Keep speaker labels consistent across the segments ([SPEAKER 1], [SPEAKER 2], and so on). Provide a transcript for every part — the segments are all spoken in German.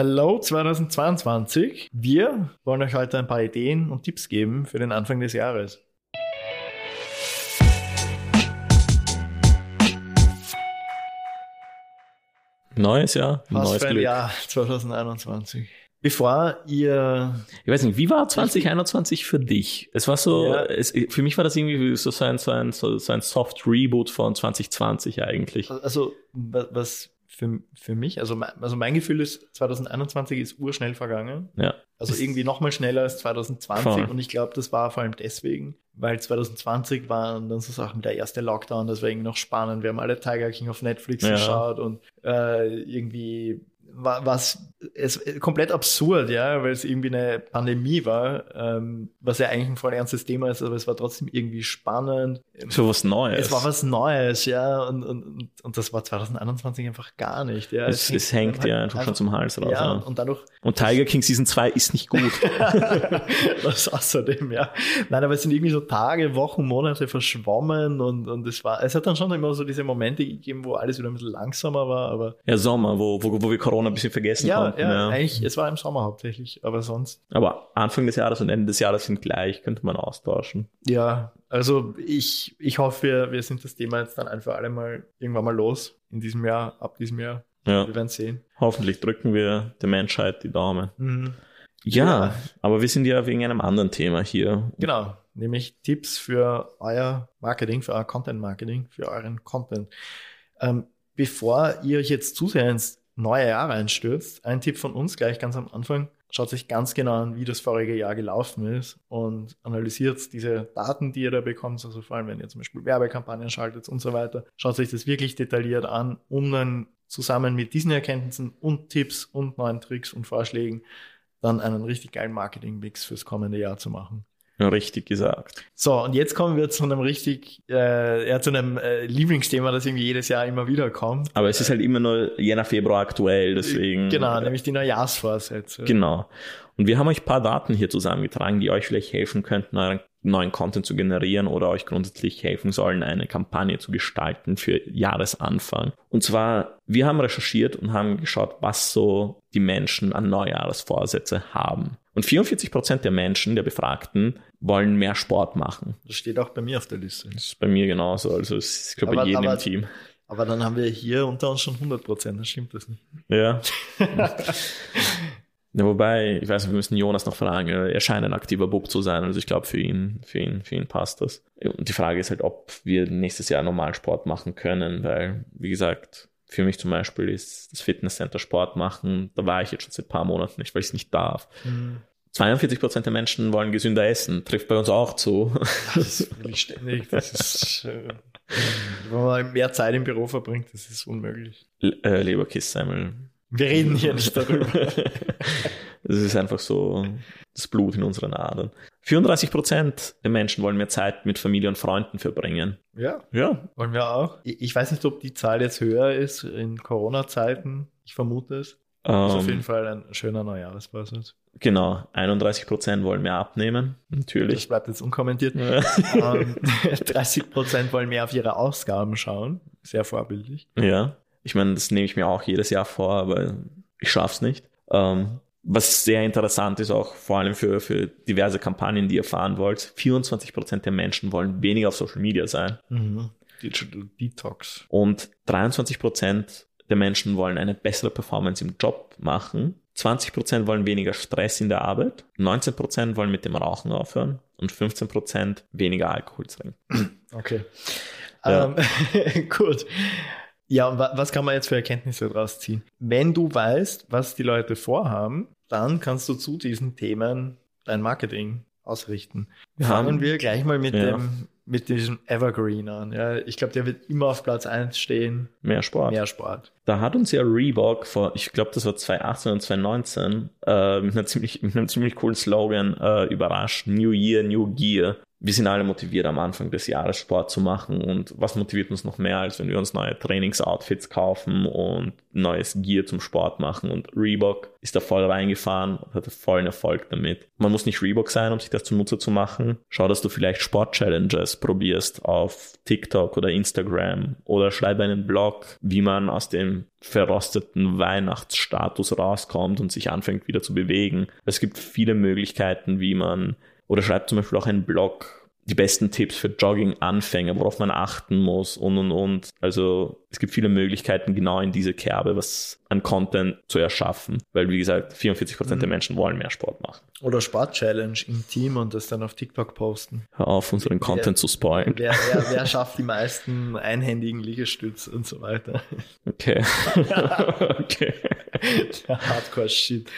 [SPEAKER 1] Hello 2022. Wir wollen euch heute ein paar Ideen und Tipps geben für den Anfang des Jahres.
[SPEAKER 2] Neues Jahr,
[SPEAKER 1] Was
[SPEAKER 2] neues
[SPEAKER 1] für ein
[SPEAKER 2] Glück.
[SPEAKER 1] Jahr 2021. Bevor ihr
[SPEAKER 2] Ich weiß nicht, wie war 2021 für dich? Es war so,
[SPEAKER 1] Ja.
[SPEAKER 2] es, für mich war das irgendwie so ein, so ein, so ein Soft Reboot von 2020 eigentlich.
[SPEAKER 1] Also, wa- was für, für mich, also mein, also mein Gefühl ist, 2021 ist urschnell vergangen.
[SPEAKER 2] Ja.
[SPEAKER 1] Also irgendwie nochmal schneller als 2020.
[SPEAKER 2] Voll.
[SPEAKER 1] Und ich glaube, das war vor allem deswegen, weil 2020 waren dann so Sachen wie der erste Lockdown, das war irgendwie noch spannend. Wir haben alle Tiger King auf Netflix
[SPEAKER 2] Ja.
[SPEAKER 1] geschaut und äh, irgendwie was es komplett absurd, ja, weil es irgendwie eine Pandemie war, ähm, was ja eigentlich ein voll ernstes Thema ist, aber es war trotzdem irgendwie spannend.
[SPEAKER 2] So was Neues.
[SPEAKER 1] Es war was Neues, ja, und, und, und, das war 2021 einfach gar nicht. Ja.
[SPEAKER 2] es, es hängt ja einfach schon zum Hals raus.
[SPEAKER 1] Ja,
[SPEAKER 2] Ja,
[SPEAKER 1] und, und dadurch,
[SPEAKER 2] Und Tiger King Season 2 ist nicht gut.
[SPEAKER 1] das außerdem, ja. Nein, aber es sind irgendwie so Tage, Wochen, Monate verschwommen und, und es war, es hat dann schon immer so diese Momente gegeben, wo alles wieder ein bisschen langsamer war, aber
[SPEAKER 2] ja, Sommer, wo, wo, wo wir Corona ein bisschen vergessen
[SPEAKER 1] ja,
[SPEAKER 2] konnten.
[SPEAKER 1] ja,
[SPEAKER 2] Ja,
[SPEAKER 1] eigentlich, es war im Sommer hauptsächlich, aber sonst,
[SPEAKER 2] Aber Anfang des Jahres und Ende des Jahres sind gleich, könnte man austauschen.
[SPEAKER 1] ja, also ich, ich hoffe, wir, wir sind das Thema jetzt dann einfach alle mal irgendwann mal los in diesem Jahr, ab diesem Jahr.
[SPEAKER 2] Ja,
[SPEAKER 1] Wir werden sehen.
[SPEAKER 2] hoffentlich drücken wir der Menschheit die Daumen.
[SPEAKER 1] Mhm.
[SPEAKER 2] Ja,
[SPEAKER 1] Ja.
[SPEAKER 2] aber wir sind ja wegen einem anderen Thema hier.
[SPEAKER 1] Genau, nämlich Tipps für euer Marketing, für euer Content Marketing, für euren Content. Ähm, bevor ihr euch jetzt zu sehr ins neue Jahr reinstürzt, ein Tipp von uns gleich ganz am Anfang. Schaut sich ganz genau an, wie das vorige Jahr gelaufen ist und analysiert diese Daten, die ihr da bekommt, also vor allem, wenn ihr zum Beispiel Werbekampagnen schaltet und so weiter. Schaut sich das wirklich detailliert an, um dann zusammen mit diesen Erkenntnissen und Tipps und neuen Tricks und Vorschlägen dann einen richtig geilen Marketing-Mix fürs kommende Jahr zu machen.
[SPEAKER 2] Richtig gesagt.
[SPEAKER 1] So, und jetzt kommen wir zu einem richtig, äh, ja, zu einem äh, Lieblingsthema, das irgendwie jedes Jahr immer wieder kommt.
[SPEAKER 2] Aber es ist halt immer nur Jänner, Februar aktuell, deswegen.
[SPEAKER 1] Genau, nämlich die Neujahrsvorsätze.
[SPEAKER 2] Genau. Und wir haben euch ein paar Daten hier zusammengetragen, die euch vielleicht helfen könnten, euren neuen Content zu generieren oder euch grundsätzlich helfen sollen, eine Kampagne zu gestalten für Jahresanfang. Und zwar, wir haben recherchiert und haben geschaut, was so die Menschen an Neujahresvorsätze haben. Und 44 Prozent der Menschen, der Befragten, wollen mehr Sport machen.
[SPEAKER 1] Das steht auch bei mir auf der Liste.
[SPEAKER 2] Das ist bei mir genauso. Also, es ist, ich glaube, bei jedem
[SPEAKER 1] aber-
[SPEAKER 2] im Team.
[SPEAKER 1] Aber dann haben wir hier unter uns schon 100 Prozent, dann stimmt das nicht.
[SPEAKER 2] Ja. Ja, wobei, ich weiß nicht, wir müssen Jonas noch fragen. Er scheint ein aktiver Bub zu sein. Also ich glaube, für ihn, für ihn, für ihn passt das. Und die Frage ist halt, ob wir nächstes Jahr normal Sport machen können, weil, wie gesagt, für mich zum Beispiel ist das Fitnesscenter Sport machen. Da war ich jetzt schon seit ein paar Monaten nicht, weil ich es nicht darf. 42 Prozent der Menschen wollen gesünder essen. Trifft bei uns auch zu.
[SPEAKER 1] Das will ich ständig. Das ist, äh, wenn man mehr Zeit im Büro verbringt, das ist unmöglich.
[SPEAKER 2] Le- äh, Leberkisssemmel.
[SPEAKER 1] Wir reden hier nicht darüber.
[SPEAKER 2] Das ist einfach so das Blut in unseren Adern. 34 Prozent der Menschen wollen mehr Zeit mit Familie und Freunden verbringen.
[SPEAKER 1] Ja,
[SPEAKER 2] Ja,
[SPEAKER 1] wollen wir auch. Ich weiß nicht, ob die Zahl jetzt höher ist in Corona-Zeiten. Ich vermute es. Das ist auf jeden
[SPEAKER 2] ähm,
[SPEAKER 1] Fall ein schöner Neujahresvorsatz.
[SPEAKER 2] genau. 31 Prozent wollen mehr abnehmen.
[SPEAKER 1] Das
[SPEAKER 2] Natürlich.
[SPEAKER 1] bleibt jetzt unkommentiert.
[SPEAKER 2] Ja.
[SPEAKER 1] ähm, 30 Prozent wollen mehr auf ihre Ausgaben schauen. Sehr vorbildlich.
[SPEAKER 2] ja. Ich meine, das nehme ich mir auch jedes Jahr vor, aber ich schaff's nicht. Ähm, was sehr interessant ist, auch vor allem für, für diverse Kampagnen, die ihr fahren wollt. 24 Prozent der Menschen wollen weniger auf Social Media sein.
[SPEAKER 1] Digital Detox.
[SPEAKER 2] Und 23 Prozent der Menschen wollen eine bessere Performance im Job machen. 20 Prozent wollen weniger Stress in der Arbeit. 19 Prozent wollen mit dem Rauchen aufhören. Und 15 Prozent weniger Alkohol trinken.
[SPEAKER 1] Okay.
[SPEAKER 2] Ja.
[SPEAKER 1] Ähm, gut. Ja, und wa was kann man jetzt für Erkenntnisse daraus ziehen? Wenn du weißt, was die Leute vorhaben, dann kannst du zu diesen Themen dein Marketing ausrichten.
[SPEAKER 2] Wir
[SPEAKER 1] Fangen wir gleich mal mit
[SPEAKER 2] Ja.
[SPEAKER 1] dem mit diesem Evergreen an. Ja, ich glaube, der wird immer auf Platz 1 stehen.
[SPEAKER 2] Mehr Sport.
[SPEAKER 1] Mehr Sport.
[SPEAKER 2] Da hat uns ja Reebok vor, ich glaube, das war 2018 und 2019, äh, mit, ziemlich, mit einem ziemlich coolen Slogan äh, überrascht. New Year, New Gear. Wir sind alle motiviert, am Anfang des Jahres Sport zu machen. Und was motiviert uns noch mehr, als wenn wir uns neue Trainingsoutfits kaufen und neues Gear zum Sport machen? Und Reebok ist da voll reingefahren und hatte vollen Erfolg damit. Man muss nicht Reebok sein, um sich das zunutze zu machen. Schau, dass du vielleicht Sport-Challenges probierst auf TikTok oder Instagram oder schreib einen Blog, wie man aus dem verrosteten Weihnachtsstatus rauskommt und sich anfängt wieder zu bewegen. Es gibt viele Möglichkeiten, wie man oder schreibt zum Beispiel auch einen Blog, die besten Tipps für Jogging-Anfänger, worauf man achten muss und und und. Also es gibt viele Möglichkeiten, genau in diese Kerbe was an Content zu erschaffen, weil wie gesagt, 44% mhm. der Menschen wollen mehr Sport machen.
[SPEAKER 1] Oder Sport-Challenge im Team und das dann auf TikTok posten.
[SPEAKER 2] Hör auf, unseren wer, Content zu spoilen.
[SPEAKER 1] Wer, wer, wer schafft die meisten einhändigen Liegestütze und so weiter?
[SPEAKER 2] Okay. okay.
[SPEAKER 1] Hardcore-Shit.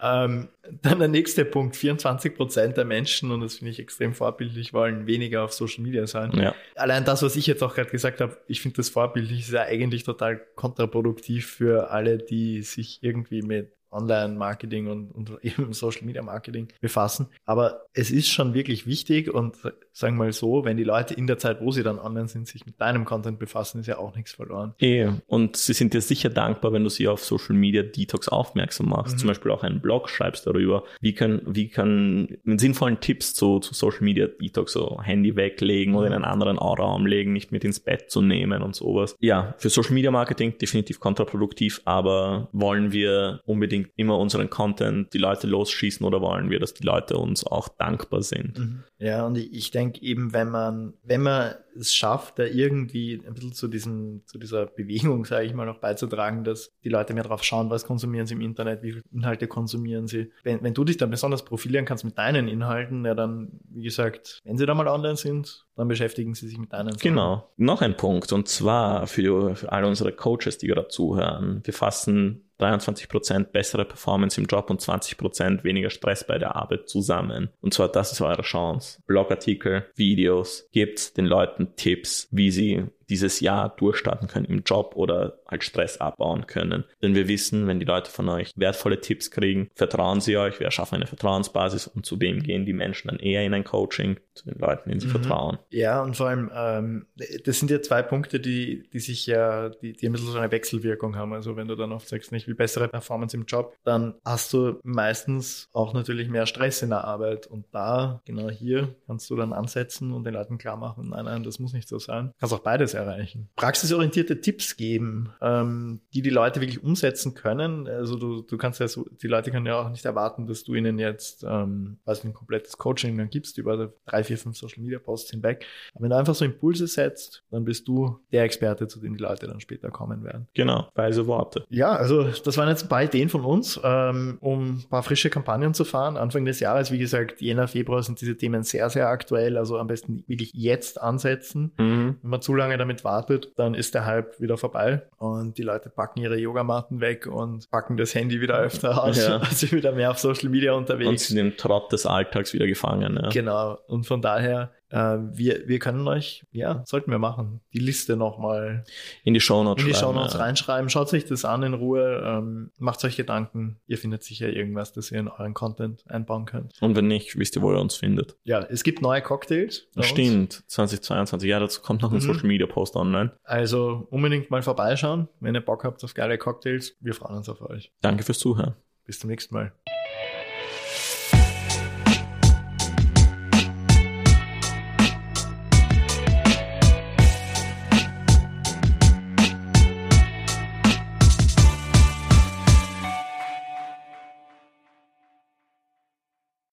[SPEAKER 1] Ähm, dann der nächste Punkt, 24% der Menschen, und das finde ich extrem vorbildlich, wollen weniger auf Social Media sein.
[SPEAKER 2] Ja.
[SPEAKER 1] Allein das, was ich jetzt auch gerade gesagt habe, ich finde das vorbildlich, ist ja eigentlich total kontraproduktiv für alle, die sich irgendwie mit Online-Marketing und, und eben Social-Media-Marketing befassen. Aber es ist schon wirklich wichtig und sagen wir mal so, wenn die Leute in der Zeit, wo sie dann online sind, sich mit deinem Content befassen, ist ja auch nichts verloren.
[SPEAKER 2] Eh, und sie sind dir sicher dankbar, wenn du sie auf Social-Media-Detox aufmerksam machst. Mhm. Zum Beispiel auch einen Blog schreibst darüber. Wie kann, wie kann mit sinnvollen Tipps zu, zu Social-Media-Detox, so Handy weglegen mhm. oder in einen anderen Raum legen, nicht mit ins Bett zu nehmen und sowas. Ja, für Social-Media-Marketing definitiv kontraproduktiv, aber wollen wir unbedingt unbedingt immer unseren Content die Leute losschießen oder wollen wir, dass die Leute uns auch dankbar sind? Mhm.
[SPEAKER 1] Ja, und ich, ich denke eben, wenn man, wenn man es schafft, da irgendwie ein bisschen zu diesem, zu dieser Bewegung, sage ich mal, noch beizutragen, dass die Leute mehr drauf schauen, was konsumieren sie im Internet, wie viele Inhalte konsumieren sie. Wenn, wenn du dich dann besonders profilieren kannst mit deinen Inhalten, ja dann, wie gesagt, wenn sie da mal online sind, dann beschäftigen sie sich mit deinen
[SPEAKER 2] Sachen. Genau. Noch ein Punkt, und zwar für, für alle unsere Coaches, die gerade zuhören. Wir fassen 23% bessere Performance im Job und 20% weniger Stress bei der Arbeit zusammen. Und zwar, das ist eure Chance. Blogartikel, Videos, gebt den Leuten Tipps, wie sie dieses Jahr durchstarten können im Job oder halt Stress abbauen können. Denn wir wissen, wenn die Leute von euch wertvolle Tipps kriegen, vertrauen sie euch, wir erschaffen eine Vertrauensbasis und zudem gehen die Menschen dann eher in ein Coaching zu den Leuten, denen sie mhm. vertrauen.
[SPEAKER 1] Ja, und vor allem, ähm, das sind ja zwei Punkte, die, die sich ja, die, die ein bisschen so eine Wechselwirkung haben. Also wenn du dann oft sagst, ich will bessere Performance im Job, dann hast du meistens auch natürlich mehr Stress in der Arbeit. Und da, genau hier, kannst du dann ansetzen und den Leuten klar machen, nein, nein, das muss nicht so sein. Kannst auch beides erreichen. Praxisorientierte Tipps geben, ähm, die die Leute wirklich umsetzen können. Also du, du kannst ja so, die Leute können ja auch nicht erwarten, dass du ihnen jetzt, ähm, was ein komplettes Coaching dann gibst über drei, vier, fünf Social Media Posts hinweg. Aber wenn du einfach so Impulse setzt, dann bist du der Experte, zu dem die Leute dann später kommen werden.
[SPEAKER 2] Genau, weise Worte.
[SPEAKER 1] Ja, also das waren jetzt ein paar Ideen von uns, ähm, um ein paar frische Kampagnen zu fahren. Anfang des Jahres, wie gesagt, Jänner, Februar sind diese Themen sehr, sehr aktuell. Also am besten wirklich jetzt ansetzen. Mhm. Wenn man zu lange damit wartet, dann ist der Hype wieder vorbei und die Leute packen ihre Yogamatten weg und packen das Handy wieder öfter aus, ja. also wieder mehr auf Social Media unterwegs. Und
[SPEAKER 2] sind im Trott des Alltags wieder gefangen. Ja.
[SPEAKER 1] Genau. Und von daher wir, wir können euch, ja, sollten wir machen, die Liste nochmal
[SPEAKER 2] in die Shownotes,
[SPEAKER 1] in die Shownotes ja. reinschreiben. Schaut euch das an in Ruhe, ähm, macht euch Gedanken. Ihr findet sicher irgendwas, das ihr in euren Content einbauen könnt.
[SPEAKER 2] Und wenn nicht, wisst ihr, wo ihr uns findet.
[SPEAKER 1] Ja, es gibt neue Cocktails.
[SPEAKER 2] Stimmt, 2022. Ja, dazu kommt noch ein mhm. Social Media Post online.
[SPEAKER 1] Also unbedingt mal vorbeischauen, wenn ihr Bock habt auf geile Cocktails. Wir freuen uns auf euch.
[SPEAKER 2] Danke fürs Zuhören.
[SPEAKER 1] Bis zum nächsten Mal.